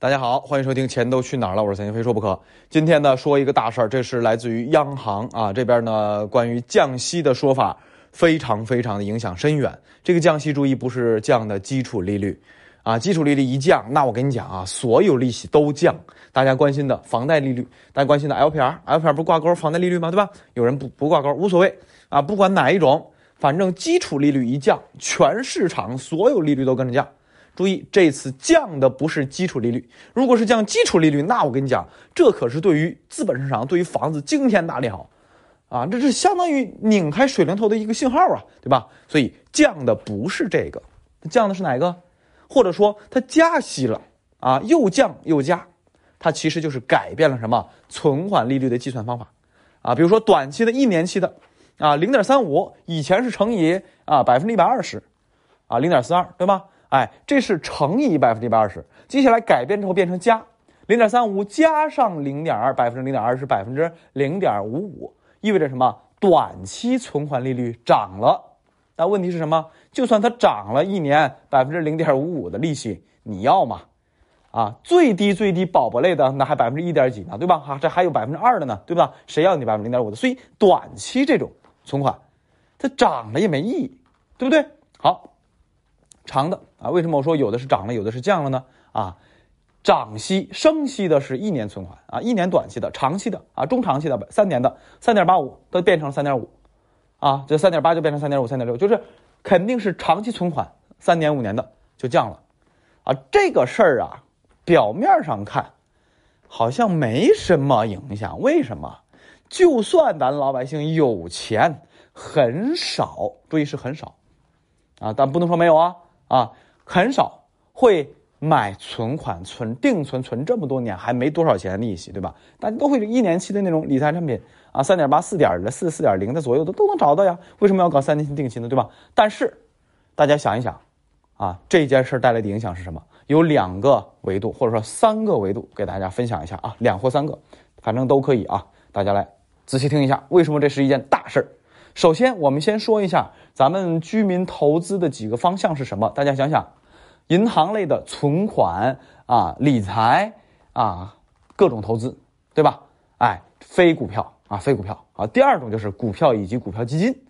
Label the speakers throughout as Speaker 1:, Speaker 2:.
Speaker 1: 大家好，欢迎收听《钱都去哪儿了》，我是财经非说不可。今天呢，说一个大事儿，这是来自于央行啊这边呢关于降息的说法，非常非常的影响深远。这个降息注意不是降的基础利率，啊，基础利率一降，那我跟你讲啊，所有利息都降。大家关心的房贷利率，大家关心的 LPR，LPR 不挂钩房贷利率吗？对吧？有人不不挂钩无所谓啊，不管哪一种，反正基础利率一降，全市场所有利率都跟着降。注意，这次降的不是基础利率。如果是降基础利率，那我跟你讲，这可是对于资本市场、对于房子惊天大利好，啊，这是相当于拧开水龙头的一个信号啊，对吧？所以降的不是这个，降的是哪个？或者说它加息了啊，又降又加，它其实就是改变了什么存款利率的计算方法啊？比如说短期的一年期的啊，零点三五，以前是乘以啊百分之一百二十，啊零点四二，对吧？哎，这是乘以百分之一百二十，接下来改变之后变成加零点三五加上零点二，百分之零点二是百分之零点五五，意味着什么？短期存款利率涨了，那问题是什么？就算它涨了一年百分之零点五五的利息，你要吗？啊，最低最低宝宝类的那还百分之一点几呢，对吧？哈，这还有百分之二的呢，对吧？谁要你百分之零点五的？所以短期这种存款，它涨了也没意义，对不对？好。长的啊，为什么我说有的是涨了，有的是降了呢？啊，涨息升息的是一年存款啊，一年短期的，长期的啊，中长期的三年的三点八五都变成三点五，啊，这三点八就变成三点五、三点六，就是肯定是长期存款三年五年的就降了，啊，这个事儿啊，表面上看好像没什么影响，为什么？就算咱老百姓有钱很少，注意是很少，啊，但不能说没有啊。啊，很少会买存款、存定存、存这么多年还没多少钱利息，对吧？大家都会一年期的那种理财产品啊，三点八、四点的、四四点零的左右的都能找到呀。为什么要搞三年期定期呢？对吧？但是大家想一想，啊，这件事带来的影响是什么？有两个维度，或者说三个维度，给大家分享一下啊，两或三个，反正都可以啊。大家来仔细听一下，为什么这是一件大事儿？首先，我们先说一下咱们居民投资的几个方向是什么？大家想想，银行类的存款啊、理财啊、各种投资，对吧？哎，非股票啊，非股票啊。第二种就是股票以及股票基金，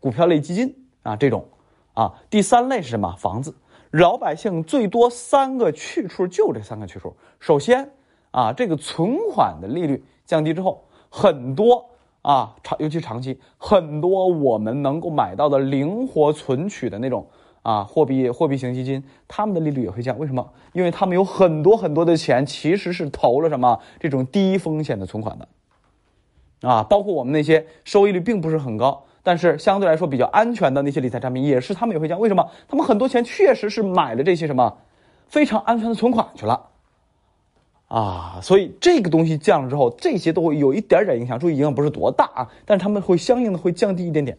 Speaker 1: 股票类基金啊这种啊。第三类是什么？房子。老百姓最多三个去处，就这三个去处。首先啊，这个存款的利率降低之后，很多。啊，长尤其长期，很多我们能够买到的灵活存取的那种啊货币货币型基金，他们的利率也会降。为什么？因为他们有很多很多的钱其实是投了什么这种低风险的存款的，啊，包括我们那些收益率并不是很高，但是相对来说比较安全的那些理财产品，也是他们也会降。为什么？他们很多钱确实是买了这些什么非常安全的存款去了。啊，所以这个东西降了之后，这些都会有一点点影响。注意，影响不是多大啊，但是他们会相应的会降低一点点。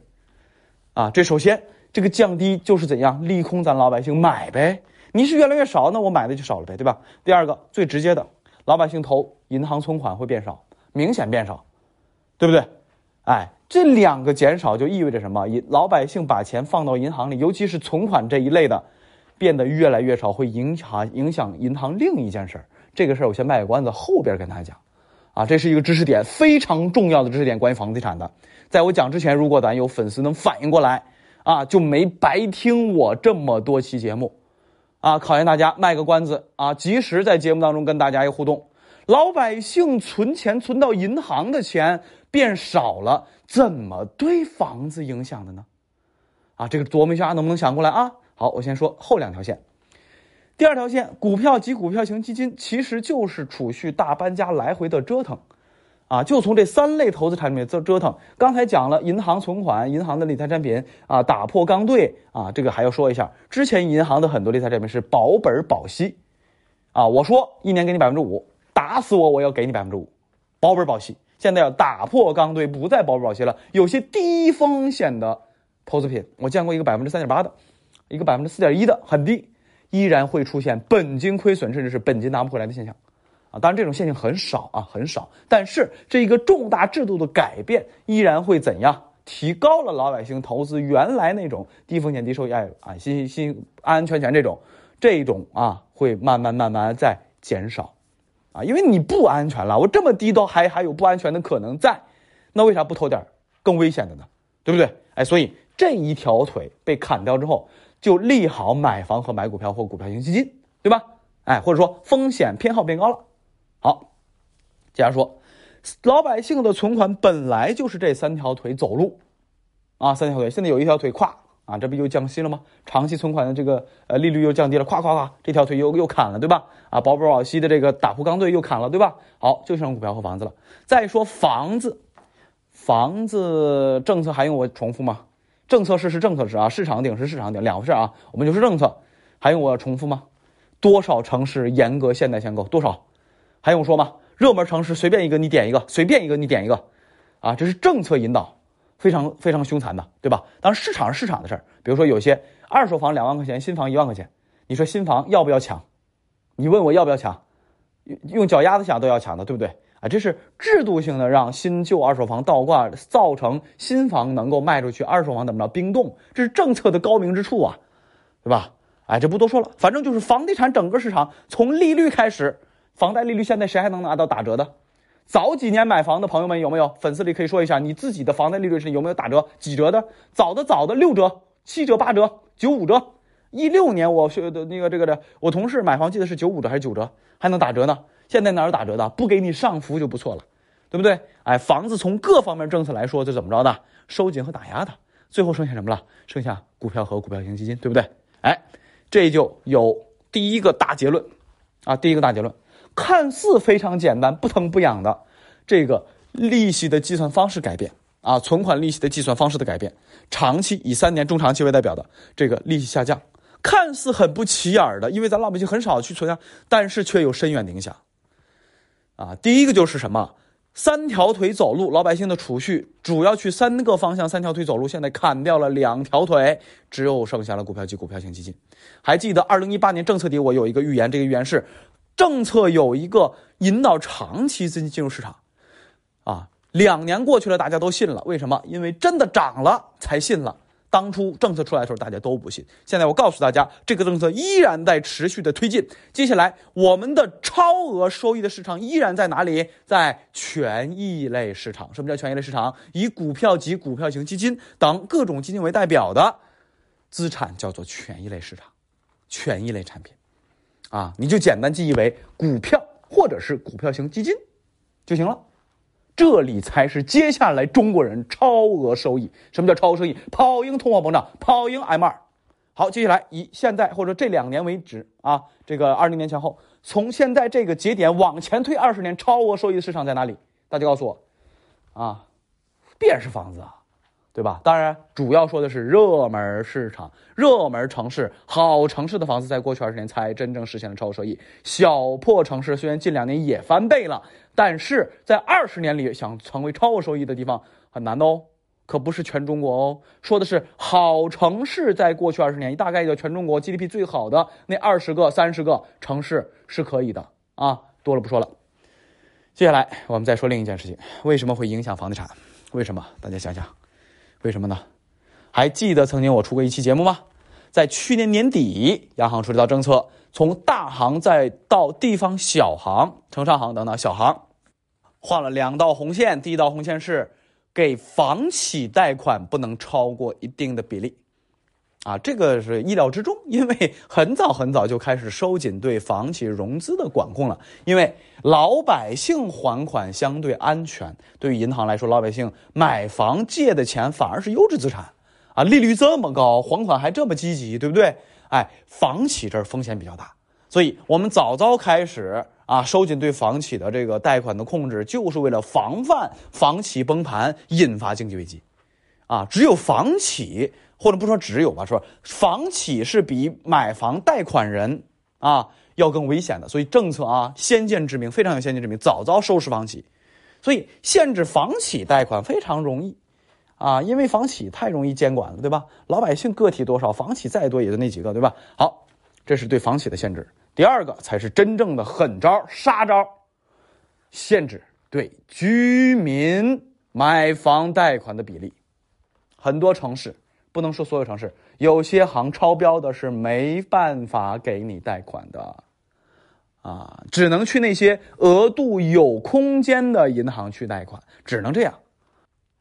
Speaker 1: 啊，这首先这个降低就是怎样利空咱老百姓买呗。你是越来越少，那我买的就少了呗，对吧？第二个最直接的，老百姓投银行存款会变少，明显变少，对不对？哎，这两个减少就意味着什么？老百姓把钱放到银行里，尤其是存款这一类的，变得越来越少，会影响影响银行另一件事儿。这个事儿我先卖个关子，后边跟大家讲，啊，这是一个知识点，非常重要的知识点，关于房地产的。在我讲之前，如果咱有粉丝能反应过来，啊，就没白听我这么多期节目，啊，考验大家卖个关子，啊，及时在节目当中跟大家一互动。老百姓存钱存到银行的钱变少了，怎么对房子影响的呢？啊，这个琢磨一下能不能想过来啊？好，我先说后两条线。第二条线，股票及股票型基金其实就是储蓄大搬家来回的折腾，啊，就从这三类投资产品折折腾。刚才讲了银行存款、银行的理财产品啊，打破刚兑啊，这个还要说一下。之前银行的很多理财产品是保本保息，啊，我说一年给你百分之五，打死我我要给你百分之五，保本保息。现在要打破刚兑，不再保本保息了，有些低风险的投资品，我见过一个百分之三点八的，一个百分之四点一的，很低。依然会出现本金亏损，甚至是本金拿不回来的现象，啊，当然这种现象很少啊，很少。但是这一个重大制度的改变，依然会怎样？提高了老百姓投资原来那种低风险低收益、哎啊，新新安安全全这种，这种啊，会慢慢慢慢在减少，啊，因为你不安全了，我这么低都还还有不安全的可能在，那为啥不投点更危险的呢？对不对？哎，所以这一条腿被砍掉之后，就利好买房和买股票或股票型基金，对吧？哎，或者说风险偏好变高了。好，接着说，老百姓的存款本来就是这三条腿走路，啊，三条腿，现在有一条腿跨啊，这不又降息了吗？长期存款的这个呃利率又降低了，咵咵咵，这条腿又又砍了，对吧？啊，保本保息的这个打铺钢队又砍了，对吧？好，就剩股票和房子了。再说房子，房子政策还用我重复吗？政策是是政策是啊，市场顶是市场顶，两回事啊。我们就是政策，还用我重复吗？多少城市严格现代限购？多少？还用说吗？热门城市随便一个你点一个，随便一个你点一个，啊，这是政策引导，非常非常凶残的，对吧？当然市场是市场的事儿。比如说有些二手房两万块钱，新房一万块钱，你说新房要不要抢？你问我要不要抢？用脚丫子想都要抢的，对不对？这是制度性的让新旧二手房倒挂，造成新房能够卖出去，二手房怎么着冰冻？这是政策的高明之处啊，对吧？哎，这不多说了，反正就是房地产整个市场从利率开始，房贷利率现在谁还能拿到打折的？早几年买房的朋友们有没有？粉丝里可以说一下，你自己的房贷利率是有没有打折？几折的？早的早的六折、七折、八折、九五折。一六年我学的那个这个的，我同事买房记得是九五折还是九折，还能打折呢？现在哪有打折的？不给你上浮就不错了，对不对？哎，房子从各方面政策来说，就怎么着的？收紧和打压的，最后剩下什么了？剩下股票和股票型基金，对不对？哎。这就有第一个大结论，啊，第一个大结论，看似非常简单，不疼不痒的这个利息的计算方式改变，啊，存款利息的计算方式的改变，长期以三年中长期为代表的这个利息下降，看似很不起眼的，因为咱老百姓很少去存啊，但是却有深远的影响，啊，第一个就是什么？三条腿走路，老百姓的储蓄主要去三个方向。三条腿走路，现在砍掉了两条腿，只有剩下了股票及股票型基金。还记得二零一八年政策底，我有一个预言，这个预言是政策有一个引导长期资金进入市场。啊，两年过去了，大家都信了，为什么？因为真的涨了才信了。当初政策出来的时候，大家都不信。现在我告诉大家，这个政策依然在持续的推进。接下来，我们的超额收益的市场依然在哪里？在权益类市场。什么叫权益类市场？以股票及股票型基金等各种基金为代表的资产叫做权益类市场，权益类产品。啊，你就简单记忆为股票或者是股票型基金就行了。这里才是接下来中国人超额收益。什么叫超额收益？跑赢通货膨胀，跑赢 M 二。好，接下来以现在或者这两年为止啊，这个二零年前后，从现在这个节点往前推二十年，超额收益的市场在哪里？大家告诉我，啊，必然是房子啊。对吧？当然，主要说的是热门市场、热门城市、好城市的房子，在过去二十年才真正实现了超额收益。小破城市虽然近两年也翻倍了，但是在二十年里想成为超额收益的地方很难的哦，可不是全中国哦。说的是好城市，在过去二十年，大概就全中国 GDP 最好的那二十个、三十个城市是可以的啊。多了不说了，接下来我们再说另一件事情：为什么会影响房地产？为什么？大家想想。为什么呢？还记得曾经我出过一期节目吗？在去年年底，央行出了一道政策，从大行再到地方小行、城商行等等小行，画了两道红线。第一道红线是给房企贷款不能超过一定的比例。啊，这个是意料之中，因为很早很早就开始收紧对房企融资的管控了。因为老百姓还款相对安全，对于银行来说，老百姓买房借的钱反而是优质资产啊，利率这么高，还款还这么积极，对不对？哎，房企这风险比较大，所以我们早早开始啊，收紧对房企的这个贷款的控制，就是为了防范房企崩盘引发经济危机，啊，只有房企。或者不说只有吧，说房企是比买房贷款人啊要更危险的，所以政策啊先见之明，非常有先见之明，早早收拾房企，所以限制房企贷款非常容易啊，因为房企太容易监管了，对吧？老百姓个体多少，房企再多也就那几个，对吧？好，这是对房企的限制。第二个才是真正的狠招杀招，限制对居民买房贷款的比例，很多城市。不能说所有城市，有些行超标的是没办法给你贷款的，啊，只能去那些额度有空间的银行去贷款，只能这样。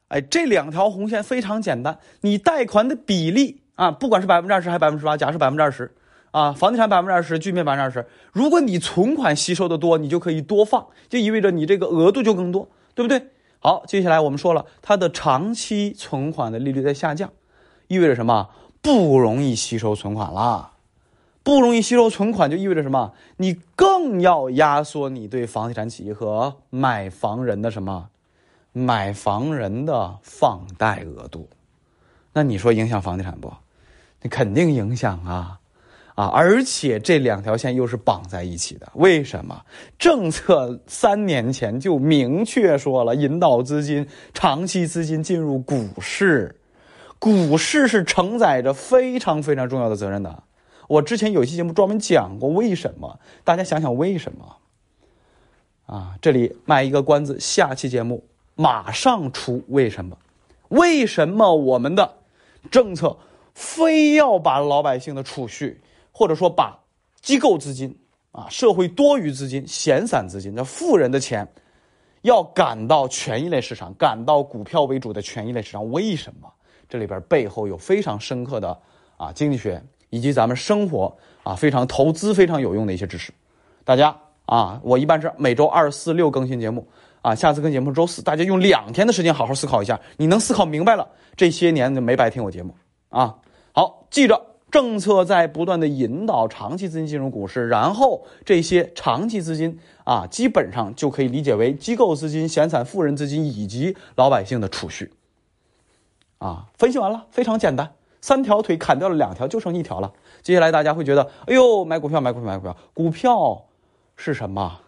Speaker 1: 哎，这两条红线非常简单，你贷款的比例啊，不管是百分之二十还是百分之八，假设百分之二十啊，房地产百分之二十，居民百分之二十，如果你存款吸收的多，你就可以多放，就意味着你这个额度就更多，对不对？好，接下来我们说了，它的长期存款的利率在下降，意味着什么？不容易吸收存款了。不容易吸收存款，就意味着什么？你更要压缩你对房地产企业和买房人的什么？买房人的放贷额度。那你说影响房地产不？你肯定影响啊！啊，而且这两条线又是绑在一起的。为什么？政策三年前就明确说了，引导资金、长期资金进入股市，股市是承载着非常非常重要的责任的。我之前有期节目专门讲过为什么，大家想想为什么？啊，这里卖一个关子，下期节目马上出为什么？为什么我们的政策非要把老百姓的储蓄，或者说把机构资金啊、社会多余资金、闲散资金、那富人的钱，要赶到权益类市场，赶到股票为主的权益类市场？为什么？这里边背后有非常深刻的啊经济学。以及咱们生活啊，非常投资非常有用的一些知识，大家啊，我一般是每周二、四、六更新节目啊，下次更节目周四，大家用两天的时间好好思考一下，你能思考明白了，这些年就没白听我节目啊。好，记着，政策在不断的引导长期资金进入股市，然后这些长期资金啊，基本上就可以理解为机构资金、闲散富人资金以及老百姓的储蓄啊。分析完了，非常简单。三条腿砍掉了两条，就剩一条了。接下来大家会觉得，哎呦，买股票，买股票，买股票。股票是什么？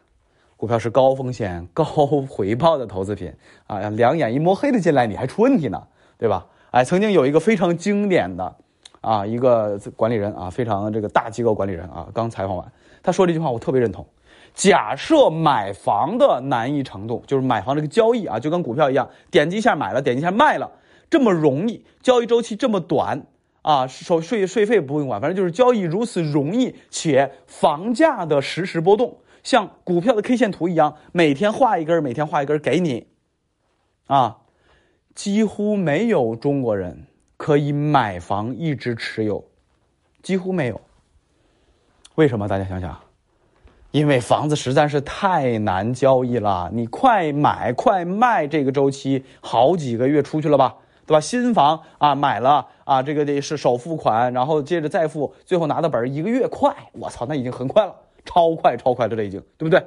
Speaker 1: 股票是高风险 高回报的投资品啊！两眼一摸黑的进来，你还出问题呢，对吧？哎，曾经有一个非常经典的啊，一个管理人啊，非常这个大机构管理人啊，刚采访完，他说这句话我特别认同。假设买房的难易程度，就是买房这个交易啊，就跟股票一样，点击一下买了，点击一下卖了。这么容易，交易周期这么短啊，手税税费不用管，反正就是交易如此容易，且房价的实时波动，像股票的 K 线图一样，每天画一根，每天画一根给你，啊，几乎没有中国人可以买房一直持有，几乎没有。为什么？大家想想，因为房子实在是太难交易了，你快买快卖这个周期好几个月出去了吧？对吧？新房啊，买了啊，这个得是首付款，然后接着再付，最后拿到本一个月快，我操，那已经很快了，超快超快的这已经，对不对？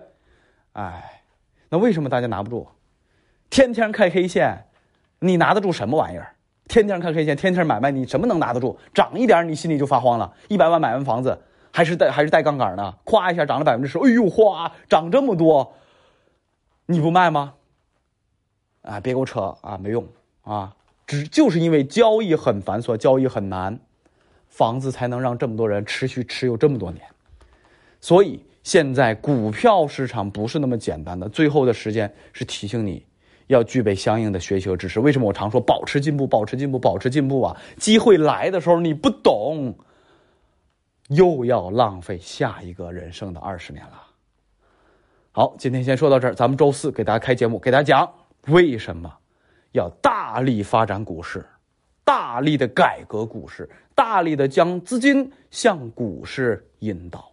Speaker 1: 哎，那为什么大家拿不住？天天看 K 线，你拿得住什么玩意儿？天天看 K 线，天天买卖，你什么能拿得住？涨一点你心里就发慌了。一百万买完房子，还是带还是带杠杆呢？咵一下涨了百分之十，哎呦，哗，涨这么多，你不卖吗？啊，别给我扯啊，没用啊。只就是因为交易很繁琐，交易很难，房子才能让这么多人持续持有这么多年。所以现在股票市场不是那么简单的。最后的时间是提醒你要具备相应的学习和知识。为什么我常说保持进步，保持进步，保持进步啊？机会来的时候你不懂，又要浪费下一个人生的二十年了。好，今天先说到这儿，咱们周四给大家开节目，给大家讲为什么。要大力发展股市，大力的改革股市，大力的将资金向股市引导。